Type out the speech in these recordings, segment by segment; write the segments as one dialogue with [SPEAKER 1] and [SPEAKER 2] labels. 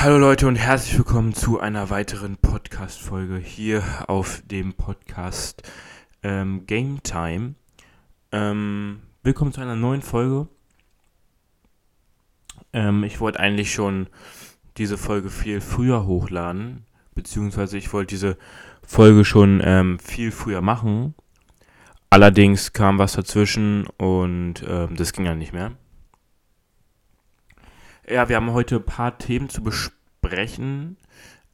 [SPEAKER 1] Hallo Leute und herzlich willkommen zu einer weiteren Podcast-Folge hier auf dem Podcast ähm, Game Time. Ähm, willkommen zu einer neuen Folge. Ähm, ich wollte eigentlich schon diese Folge viel früher hochladen, beziehungsweise ich wollte diese Folge schon ähm, viel früher machen. Allerdings kam was dazwischen und ähm, das ging ja nicht mehr. Ja, wir haben heute ein paar Themen zu besprechen,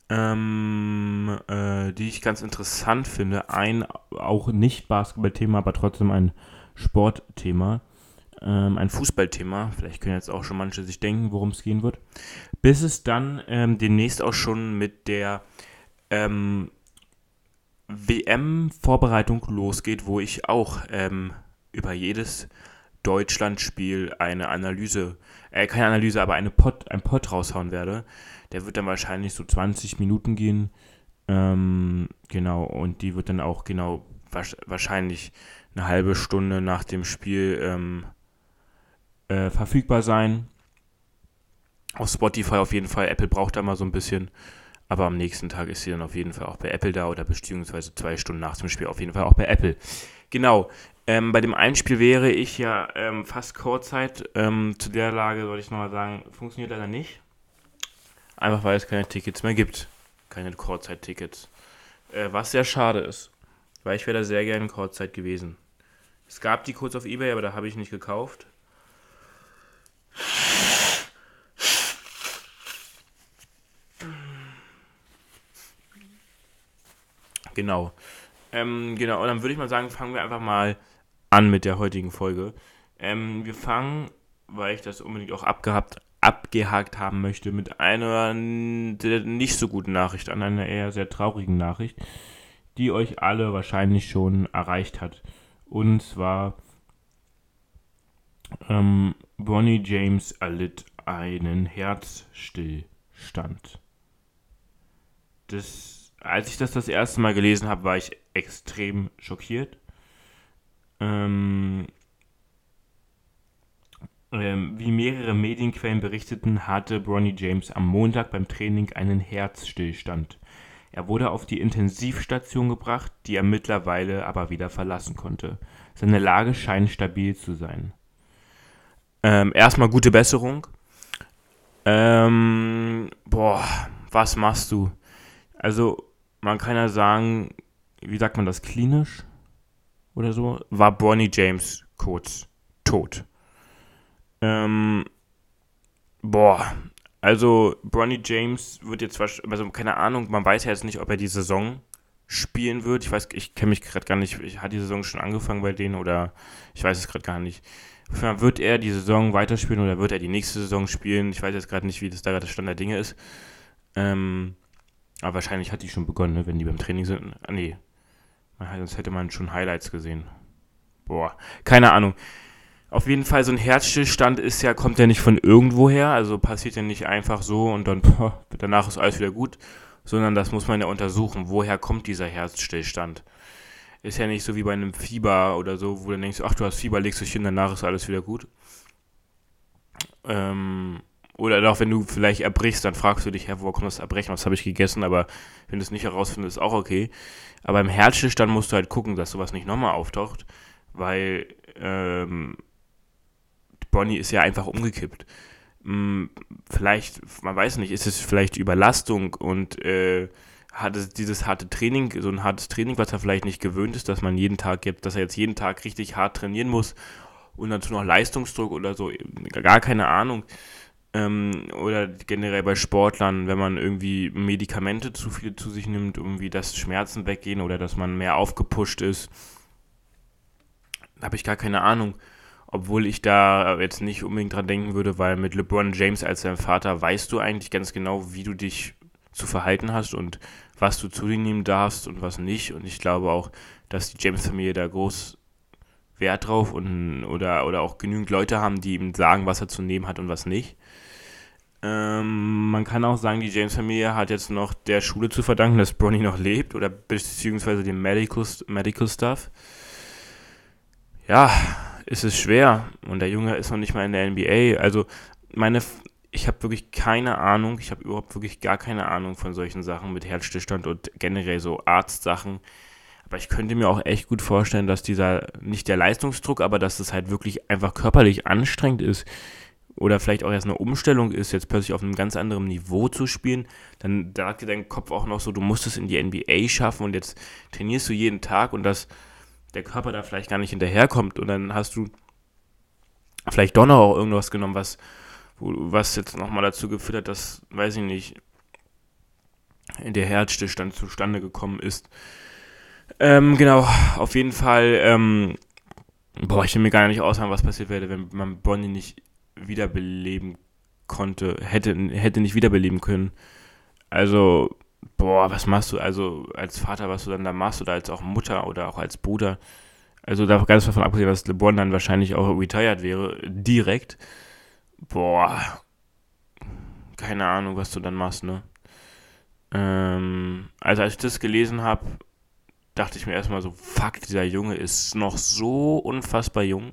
[SPEAKER 1] ähm, äh, die ich ganz interessant finde. Ein auch nicht Basketball-Thema, aber trotzdem ein Sportthema, ähm, ein Fußballthema. Vielleicht können jetzt auch schon manche sich denken, worum es gehen wird. Bis es dann ähm, demnächst auch schon mit der ähm, WM-Vorbereitung losgeht, wo ich auch ähm, über jedes Deutschland-Spiel eine Analyse, keine Analyse, aber eine Pod, ein Pod raushauen werde. Der wird dann wahrscheinlich so 20 Minuten gehen. Ähm, genau, und die wird dann auch genau wahrscheinlich eine halbe Stunde nach dem Spiel ähm, äh, verfügbar sein. Auf Spotify auf jeden Fall. Apple braucht da mal so ein bisschen. Aber am nächsten Tag ist sie dann auf jeden Fall auch bei Apple da oder beziehungsweise zwei Stunden nach dem Spiel auf jeden Fall auch bei Apple. Genau. Ähm, bei dem einen Spiel wäre ich ja ähm, fast Kurzzeit. Ähm, zu der Lage soll ich nochmal sagen, funktioniert leider nicht. Einfach weil es keine Tickets mehr gibt. Keine Kurzzeit-Tickets. Äh, was sehr schade ist. Weil ich wäre da sehr gerne Kurzzeit gewesen. Es gab die kurz auf Ebay, aber da habe ich nicht gekauft. Genau. Ähm, genau, und dann würde ich mal sagen, fangen wir einfach mal an mit der heutigen Folge. Ähm, wir fangen, weil ich das unbedingt auch abgehabt, abgehakt haben möchte, mit einer nicht so guten Nachricht an, einer eher sehr traurigen Nachricht, die euch alle wahrscheinlich schon erreicht hat. Und zwar ähm, Bonnie James erlitt einen Herzstillstand. Das als ich das das erste Mal gelesen habe, war ich extrem schockiert. Ähm, ähm, wie mehrere Medienquellen berichteten, hatte Bronny James am Montag beim Training einen Herzstillstand. Er wurde auf die Intensivstation gebracht, die er mittlerweile aber wieder verlassen konnte. Seine Lage scheint stabil zu sein. Ähm, erstmal gute Besserung. Ähm, boah, was machst du? Also, man kann ja sagen, wie sagt man das, klinisch oder so, war Bonnie James kurz tot. Ähm, boah, also Bronny James wird jetzt wahrscheinlich, also keine Ahnung, man weiß ja jetzt nicht, ob er die Saison spielen wird. Ich weiß, ich kenne mich gerade gar nicht, ich, hat die Saison schon angefangen bei denen oder ich weiß es gerade gar nicht. Wird er die Saison weiterspielen oder wird er die nächste Saison spielen? Ich weiß jetzt gerade nicht, wie das da gerade Stand der Dinge ist. Ähm, aber wahrscheinlich hat die schon begonnen, ne, wenn die beim Training sind. Ah, nee. Sonst hätte man schon Highlights gesehen. Boah, keine Ahnung. Auf jeden Fall, so ein Herzstillstand ist ja, kommt ja nicht von irgendwoher, also passiert ja nicht einfach so und dann, boah, danach ist alles wieder gut, sondern das muss man ja untersuchen. Woher kommt dieser Herzstillstand? Ist ja nicht so wie bei einem Fieber oder so, wo du denkst, ach, du hast Fieber, legst dich hin, danach ist alles wieder gut. Ähm, oder auch wenn du vielleicht erbrichst, dann fragst du dich, ja, wo kommt das Erbrechen, was habe ich gegessen, aber wenn du es nicht herausfindest, ist auch okay. Aber im Herzstillstand musst du halt gucken, dass sowas nicht nochmal auftaucht, weil ähm, Bonnie ist ja einfach umgekippt. Hm, vielleicht, man weiß nicht, ist es vielleicht Überlastung und äh, hat es dieses harte Training, so ein hartes Training, was er vielleicht nicht gewöhnt ist, dass man jeden Tag gibt, dass er jetzt jeden Tag richtig hart trainieren muss und dazu noch Leistungsdruck oder so, gar keine Ahnung ähm, oder generell bei Sportlern, wenn man irgendwie Medikamente zu viel zu sich nimmt, irgendwie dass Schmerzen weggehen oder dass man mehr aufgepusht ist. Habe ich gar keine Ahnung. Obwohl ich da jetzt nicht unbedingt dran denken würde, weil mit LeBron James als dein Vater weißt du eigentlich ganz genau, wie du dich zu verhalten hast und was du zu dir nehmen darfst und was nicht. Und ich glaube auch, dass die James-Familie da groß Wert drauf und oder, oder auch genügend Leute haben, die ihm sagen, was er zu nehmen hat und was nicht. Ähm, man kann auch sagen, die James-Familie hat jetzt noch der Schule zu verdanken, dass Bronny noch lebt oder beziehungsweise dem Medical, Medical Stuff. Ja, ist es schwer und der Junge ist noch nicht mal in der NBA. Also meine, ich habe wirklich keine Ahnung, ich habe überhaupt wirklich gar keine Ahnung von solchen Sachen mit Herzstillstand und generell so Arztsachen. Aber ich könnte mir auch echt gut vorstellen, dass dieser, nicht der Leistungsdruck, aber dass es halt wirklich einfach körperlich anstrengend ist oder vielleicht auch erst eine Umstellung ist, jetzt plötzlich auf einem ganz anderen Niveau zu spielen, dann sagt dir dein Kopf auch noch so, du musst es in die NBA schaffen und jetzt trainierst du jeden Tag und dass der Körper da vielleicht gar nicht hinterherkommt und dann hast du vielleicht doch noch auch irgendwas genommen, was, was jetzt nochmal dazu geführt hat, dass, weiß ich nicht, der Herzstillstand zustande gekommen ist. Ähm, genau, auf jeden Fall, ähm, boah, ich will mir gar nicht aussagen, was passiert wäre, wenn man Bonnie nicht wiederbeleben konnte, hätte, hätte nicht wiederbeleben können. Also, boah, was machst du? Also, als Vater, was du dann da machst, oder als auch Mutter oder auch als Bruder. Also, da ganz davon abgesehen, dass LeBron dann wahrscheinlich auch retired wäre, direkt. Boah, keine Ahnung, was du dann machst, ne? Ähm, also, als ich das gelesen habe, dachte ich mir erstmal so, fuck, dieser Junge ist noch so unfassbar jung.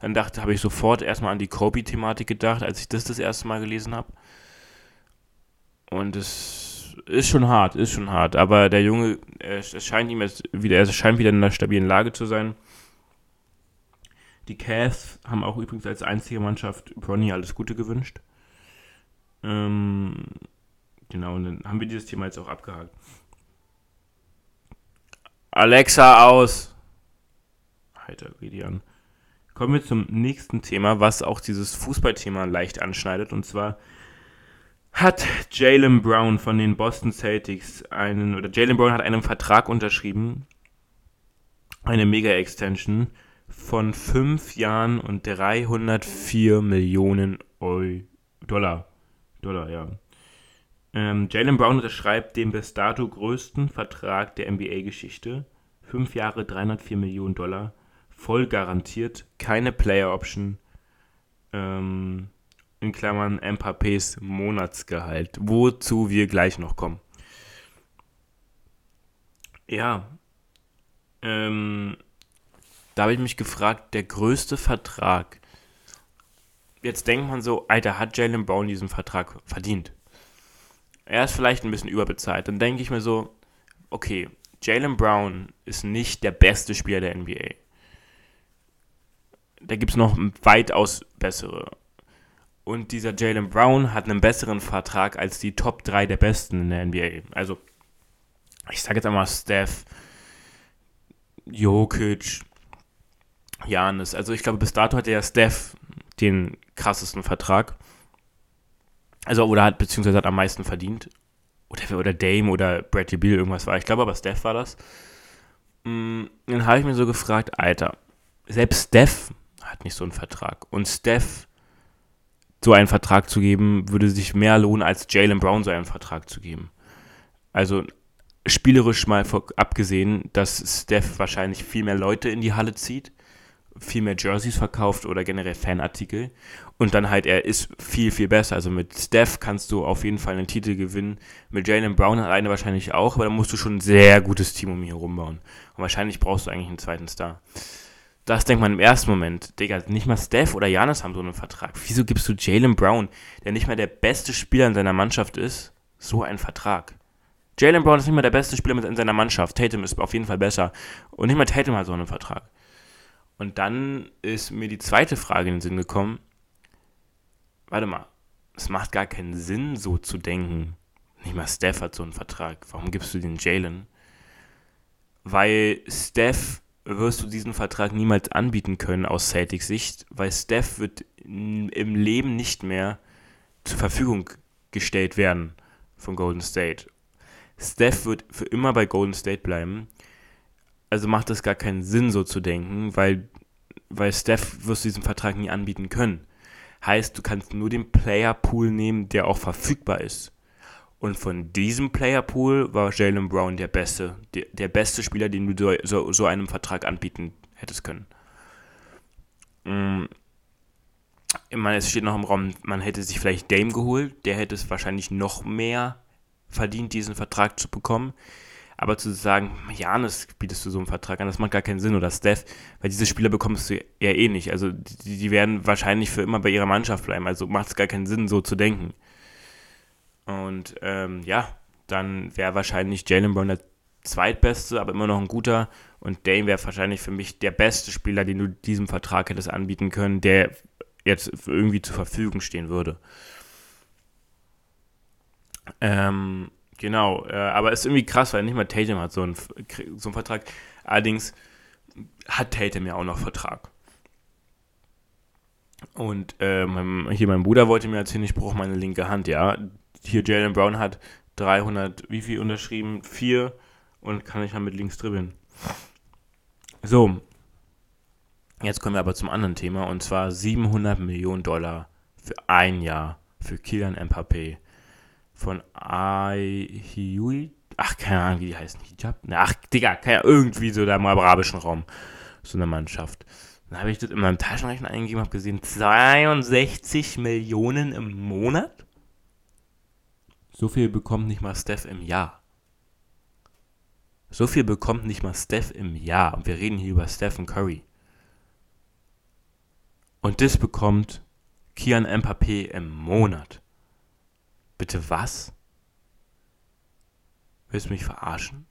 [SPEAKER 1] Dann dachte, habe ich sofort erstmal an die Kobe-Thematik gedacht, als ich das das erste Mal gelesen habe. Und es ist schon hart, ist schon hart. Aber der Junge, es scheint ihm jetzt wieder, er scheint wieder in einer stabilen Lage zu sein. Die Cavs haben auch übrigens als einzige Mannschaft Bronny alles Gute gewünscht. Ähm, genau, und dann haben wir dieses Thema jetzt auch abgehakt. Alexa aus. Alter, wie die an. Kommen wir zum nächsten Thema, was auch dieses Fußballthema leicht anschneidet. Und zwar hat Jalen Brown von den Boston Celtics einen, oder Jalen Brown hat einen Vertrag unterschrieben, eine Mega-Extension von 5 Jahren und 304 Millionen Euro, Dollar. Dollar, ja. Ähm, Jalen Brown unterschreibt den bis dato größten Vertrag der NBA-Geschichte. 5 Jahre, 304 Millionen Dollar voll garantiert, keine Player Option, ähm, in Klammern Mbappés Monatsgehalt, wozu wir gleich noch kommen. Ja, ähm, da habe ich mich gefragt, der größte Vertrag. Jetzt denkt man so, Alter, hat Jalen Brown diesen Vertrag verdient? Er ist vielleicht ein bisschen überbezahlt. Dann denke ich mir so, okay, Jalen Brown ist nicht der beste Spieler der NBA da gibt es noch weitaus bessere. Und dieser Jalen Brown hat einen besseren Vertrag als die Top 3 der Besten in der NBA. Also, ich sage jetzt einmal Steph, Jokic, Janis. Also, ich glaube, bis dato hat der Steph den krassesten Vertrag. Also, oder hat, beziehungsweise hat am meisten verdient. Oder, oder Dame oder Bradley Beal, irgendwas war. Ich glaube aber, Steph war das. Mm, dann habe ich mir so gefragt, Alter, selbst Steph hat nicht so einen Vertrag. Und Steph so einen Vertrag zu geben, würde sich mehr lohnen, als Jalen Brown so einen Vertrag zu geben. Also spielerisch mal abgesehen, dass Steph wahrscheinlich viel mehr Leute in die Halle zieht, viel mehr Jerseys verkauft oder generell Fanartikel und dann halt er ist viel, viel besser. Also mit Steph kannst du auf jeden Fall einen Titel gewinnen, mit Jalen Brown alleine wahrscheinlich auch, aber da musst du schon ein sehr gutes Team um ihn herum bauen. Und wahrscheinlich brauchst du eigentlich einen zweiten Star das denkt man im ersten Moment, Digga, nicht mal Steph oder Janis haben so einen Vertrag. Wieso gibst du Jalen Brown, der nicht mal der beste Spieler in seiner Mannschaft ist, so einen Vertrag? Jalen Brown ist nicht mal der beste Spieler in seiner Mannschaft. Tatum ist auf jeden Fall besser. Und nicht mal Tatum hat so einen Vertrag. Und dann ist mir die zweite Frage in den Sinn gekommen. Warte mal, es macht gar keinen Sinn, so zu denken. Nicht mal Steph hat so einen Vertrag. Warum gibst du den Jalen? Weil Steph wirst du diesen Vertrag niemals anbieten können aus Celtics Sicht, weil Steph wird im Leben nicht mehr zur Verfügung gestellt werden von Golden State. Steph wird für immer bei Golden State bleiben. Also macht es gar keinen Sinn, so zu denken, weil, weil Steph wirst du diesen Vertrag nie anbieten können. Heißt, du kannst nur den Player Pool nehmen, der auch verfügbar ist. Und von diesem Playerpool war Jalen Brown der beste, der, der, beste Spieler, den du so, so einem Vertrag anbieten hättest können. Mm. Ich meine, es steht noch im Raum, man hätte sich vielleicht Dame geholt, der hätte es wahrscheinlich noch mehr verdient, diesen Vertrag zu bekommen. Aber zu sagen, Janis bietest du so einen Vertrag an, das macht gar keinen Sinn. Oder Steph, weil diese Spieler bekommst du eher eh nicht. Also die, die werden wahrscheinlich für immer bei ihrer Mannschaft bleiben. Also macht es gar keinen Sinn, so zu denken. Und ähm, ja, dann wäre wahrscheinlich Jalen Brown der zweitbeste, aber immer noch ein guter. Und Dane wäre wahrscheinlich für mich der beste Spieler, den du diesem Vertrag hättest anbieten können, der jetzt irgendwie zur Verfügung stehen würde. Ähm, genau, äh, aber es ist irgendwie krass, weil nicht mal Tatum hat so einen, so einen Vertrag. Allerdings hat Tatum ja auch noch Vertrag. Und äh, mein, hier mein Bruder wollte mir erzählen, ich brauche meine linke Hand, ja. Hier Jalen Brown hat 300, wie viel unterschrieben? Vier und kann ich dann mit links dribbeln. So, jetzt kommen wir aber zum anderen Thema und zwar 700 Millionen Dollar für ein Jahr für Kylian Mbappé von Aihui. Ach, keine Ahnung, wie die heißen. Hijab? Ach, Digga, keine, irgendwie so da im arabischen Raum. So eine Mannschaft. Dann habe ich das in meinem Taschenrechner eingegeben, habe gesehen, 62 Millionen im Monat? So viel bekommt nicht mal Steph im Jahr. So viel bekommt nicht mal Steph im Jahr. Und wir reden hier über Stephen Curry. Und das bekommt Kian Mbappé im Monat. Bitte was? Willst du mich verarschen?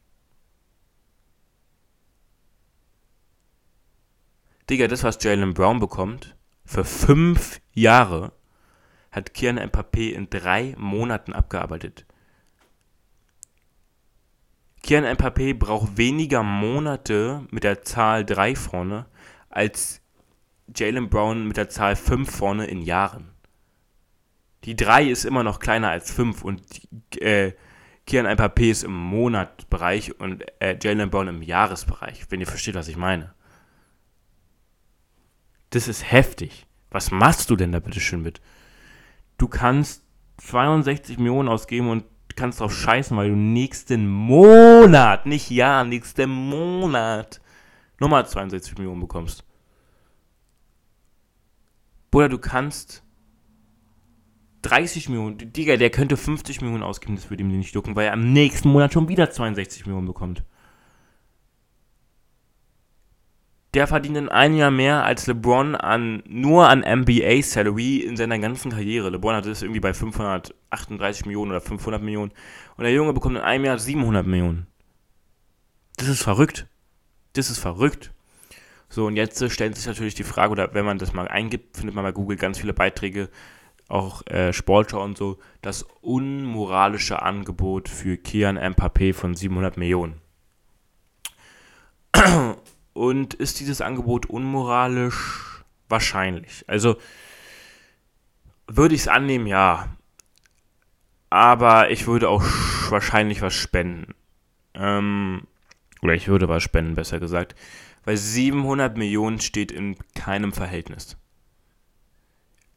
[SPEAKER 1] Digga, das, was Jalen Brown bekommt, für fünf Jahre, hat Kian Mbappé in drei Monaten abgearbeitet. Kian Mbappé braucht weniger Monate mit der Zahl 3 vorne als Jalen Brown mit der Zahl 5 vorne in Jahren. Die 3 ist immer noch kleiner als 5 und äh, Kian Mbappé ist im Monatbereich und äh, Jalen Brown im Jahresbereich, wenn ihr versteht, was ich meine. Das ist heftig. Was machst du denn da bitte schön mit? Du kannst 62 Millionen ausgeben und kannst drauf scheißen, weil du nächsten Monat, nicht Jahr, nächsten Monat nochmal 62 Millionen bekommst. Bruder, du kannst 30 Millionen, Digga, der könnte 50 Millionen ausgeben, das würde ihm nicht jucken, weil er am nächsten Monat schon wieder 62 Millionen bekommt. Der verdient in einem Jahr mehr als LeBron an, nur an NBA-Salary in seiner ganzen Karriere. LeBron hat das irgendwie bei 538 Millionen oder 500 Millionen. Und der Junge bekommt in einem Jahr 700 Millionen. Das ist verrückt. Das ist verrückt. So, und jetzt stellt sich natürlich die Frage, oder wenn man das mal eingibt, findet man bei Google ganz viele Beiträge, auch äh, Sportschau und so, das unmoralische Angebot für Kian Mbappé von 700 Millionen. Und ist dieses Angebot unmoralisch? Wahrscheinlich. Also würde ich es annehmen, ja. Aber ich würde auch wahrscheinlich was spenden. Ähm, oder ich würde was spenden, besser gesagt. Weil 700 Millionen steht in keinem Verhältnis.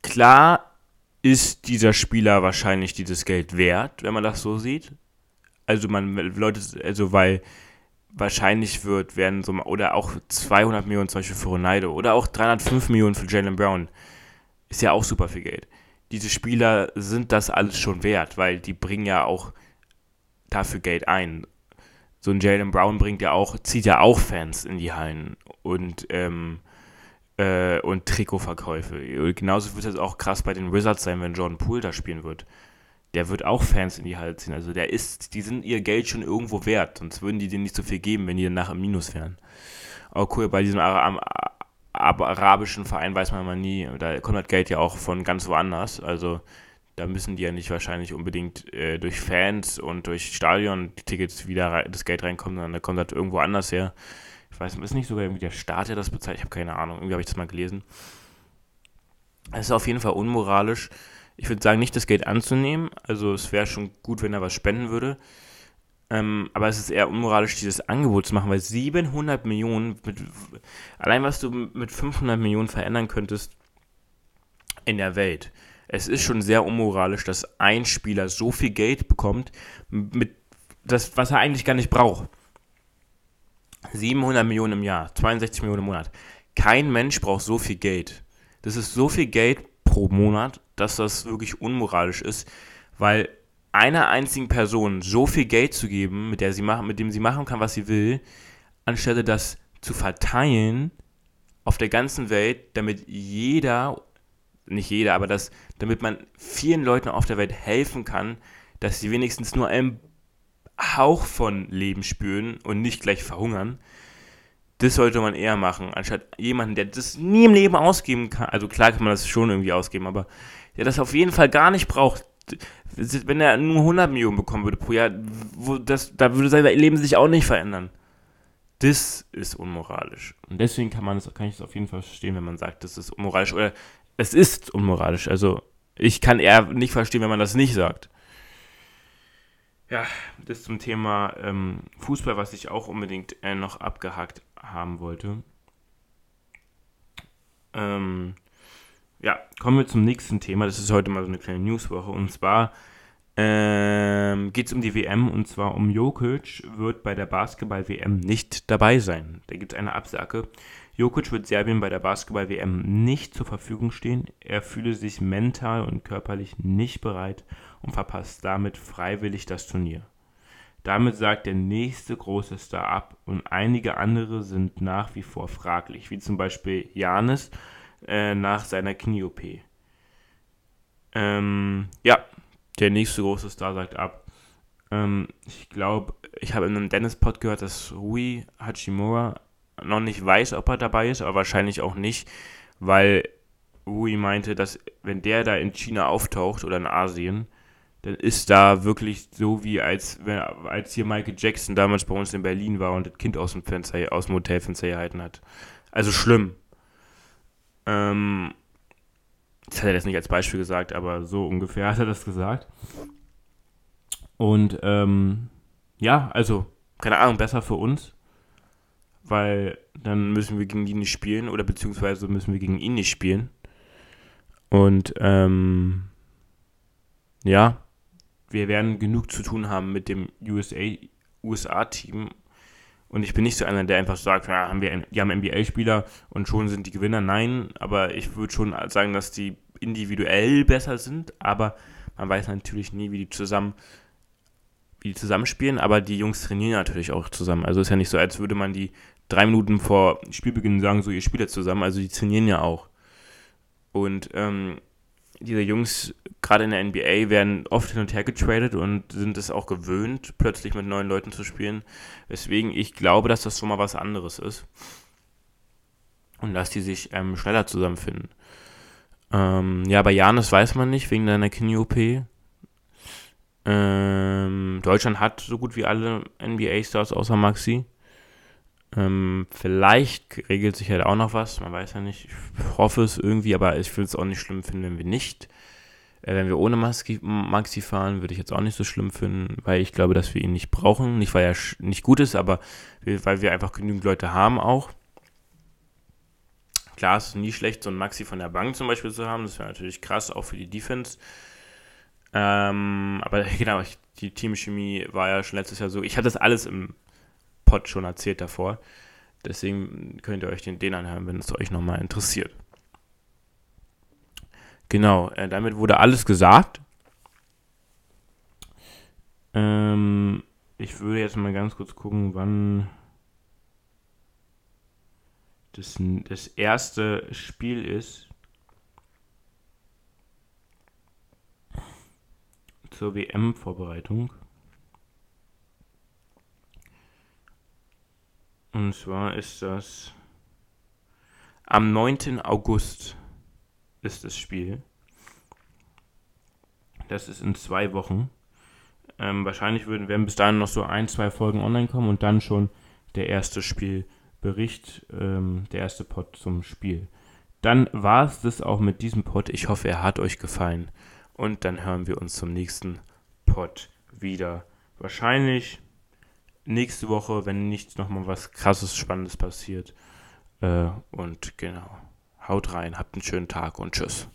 [SPEAKER 1] Klar ist dieser Spieler wahrscheinlich dieses Geld wert, wenn man das so sieht. Also man Leute, also weil wahrscheinlich wird, werden so, oder auch 200 Millionen zum Beispiel für Ronaldo oder auch 305 Millionen für Jalen Brown. Ist ja auch super viel Geld. Diese Spieler sind das alles schon wert, weil die bringen ja auch dafür Geld ein. So ein Jalen Brown bringt ja auch, zieht ja auch Fans in die Hallen und, ähm, äh, und Trikotverkäufe. Genauso wird es auch krass bei den Wizards sein, wenn Jordan Poole da spielen wird der wird auch Fans in die Halle ziehen. Also der ist, die sind ihr Geld schon irgendwo wert, sonst würden die denen nicht so viel geben, wenn die danach im Minus wären. Aber cool, bei diesem arabischen Verein weiß man mal nie, da kommt das Geld ja auch von ganz woanders. Also da müssen die ja nicht wahrscheinlich unbedingt äh, durch Fans und durch Stadion-Tickets wieder das Geld reinkommen, sondern da kommt das irgendwo anders her. Ich weiß, ist nicht sogar irgendwie der Staat, der das bezahlt? Ich habe keine Ahnung. Irgendwie habe ich das mal gelesen. Es ist auf jeden Fall unmoralisch ich würde sagen, nicht das Geld anzunehmen. Also es wäre schon gut, wenn er was spenden würde. Ähm, aber es ist eher unmoralisch, dieses Angebot zu machen, weil 700 Millionen, mit, allein was du mit 500 Millionen verändern könntest in der Welt. Es ist schon sehr unmoralisch, dass ein Spieler so viel Geld bekommt, mit das, was er eigentlich gar nicht braucht. 700 Millionen im Jahr, 62 Millionen im Monat. Kein Mensch braucht so viel Geld. Das ist so viel Geld pro Monat, dass das wirklich unmoralisch ist, weil einer einzigen Person so viel Geld zu geben, mit, der sie machen, mit dem sie machen kann, was sie will, anstelle das zu verteilen auf der ganzen Welt, damit jeder, nicht jeder, aber das, damit man vielen Leuten auf der Welt helfen kann, dass sie wenigstens nur einen Hauch von Leben spüren und nicht gleich verhungern. Das sollte man eher machen, anstatt jemanden, der das nie im Leben ausgeben kann. Also klar kann man das schon irgendwie ausgeben, aber der das auf jeden Fall gar nicht braucht. Wenn er nur 100 Millionen bekommen würde pro Jahr, das, da würde sein Leben sich auch nicht verändern. Das ist unmoralisch. Und deswegen kann man es, kann ich es auf jeden Fall verstehen, wenn man sagt, das ist unmoralisch. Oder es ist unmoralisch. Also ich kann eher nicht verstehen, wenn man das nicht sagt. Ja, das zum Thema ähm, Fußball, was ich auch unbedingt äh, noch abgehakt haben wollte. Ähm, ja, kommen wir zum nächsten Thema. Das ist heute mal so eine kleine Newswoche. Und zwar ähm, geht es um die WM und zwar um Jokic wird bei der Basketball-WM nicht dabei sein. Da gibt es eine Absage. Jokic wird Serbien bei der Basketball-WM nicht zur Verfügung stehen. Er fühle sich mental und körperlich nicht bereit und verpasst damit freiwillig das Turnier. Damit sagt der nächste große Star ab und einige andere sind nach wie vor fraglich, wie zum Beispiel Janis äh, nach seiner Knie-OP. Ähm, ja, der nächste große Star sagt ab. Ähm, ich glaube, ich habe in einem Dennis-Pod gehört, dass Rui Hachimura noch nicht weiß, ob er dabei ist, aber wahrscheinlich auch nicht, weil Rui meinte, dass wenn der da in China auftaucht oder in Asien, dann ist da wirklich so wie als, als hier Michael Jackson damals bei uns in Berlin war und das Kind aus dem Fenster, aus dem Hotelfenster gehalten hat. Also schlimm. Ähm, das hat er jetzt nicht als Beispiel gesagt, aber so ungefähr hat er das gesagt. Und ähm, ja, also, keine Ahnung, besser für uns, weil dann müssen wir gegen die nicht spielen oder beziehungsweise müssen wir gegen ihn nicht spielen. Und ähm, ja, wir werden genug zu tun haben mit dem USA, USA-Team. Und ich bin nicht so einer, der einfach sagt, ja, haben wir, die haben NBA-Spieler und schon sind die Gewinner. Nein, aber ich würde schon sagen, dass die individuell besser sind, aber man weiß natürlich nie, wie die zusammen wie die zusammenspielen, aber die Jungs trainieren natürlich auch zusammen. Also ist ja nicht so, als würde man die drei Minuten vor Spielbeginn sagen, so ihr spielt jetzt zusammen, also die trainieren ja auch. Und ähm, diese Jungs, gerade in der NBA, werden oft hin und her getradet und sind es auch gewöhnt, plötzlich mit neuen Leuten zu spielen. Weswegen ich glaube, dass das schon mal was anderes ist. Und dass die sich ähm, schneller zusammenfinden. Ähm, ja, bei Janis weiß man nicht, wegen deiner Knie-OP. Ähm, Deutschland hat so gut wie alle NBA-Stars außer Maxi. Ähm, vielleicht regelt sich halt auch noch was, man weiß ja nicht. Ich hoffe es irgendwie, aber ich würde es auch nicht schlimm finden, wenn wir nicht. Äh, wenn wir ohne Maxi, Maxi fahren, würde ich jetzt auch nicht so schlimm finden, weil ich glaube, dass wir ihn nicht brauchen. Nicht, weil er nicht gut ist, aber weil wir einfach genügend Leute haben auch. Klar, es ist nie schlecht, so einen Maxi von der Bank zum Beispiel zu haben. Das wäre natürlich krass, auch für die Defense. Ähm, aber genau, die Teamchemie war ja schon letztes Jahr so. Ich hatte das alles im Pod schon erzählt davor. Deswegen könnt ihr euch den, den anhören, wenn es euch nochmal interessiert. Genau, äh, damit wurde alles gesagt. Ähm, ich würde jetzt mal ganz kurz gucken, wann das, das erste Spiel ist zur WM-Vorbereitung. Und zwar ist das am 9. August ist das Spiel. Das ist in zwei Wochen. Ähm, wahrscheinlich würden, werden bis dahin noch so ein, zwei Folgen online kommen und dann schon der erste Spiel Bericht, ähm, der erste Pod zum Spiel. Dann war es das auch mit diesem Pod. Ich hoffe, er hat euch gefallen. Und dann hören wir uns zum nächsten Pod wieder. Wahrscheinlich nächste Woche, wenn nicht nochmal was krasses, Spannendes passiert. Äh, und genau. Haut rein, habt einen schönen Tag und tschüss.